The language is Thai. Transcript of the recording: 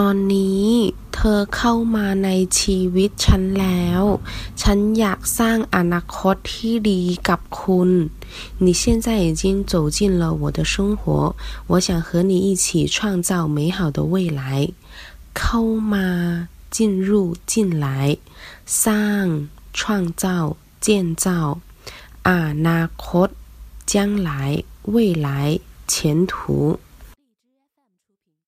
ตอนนี้เธอเข้ามาในชีวิตฉันแล้ว ฉันอยากสร้างอนาคตที่ดีกับคุณ你现在已经走进了我的生活，我想和你一起创造美好的未来。เข้ามา进入进来สร้าง创造建造อนาคต将来未来前途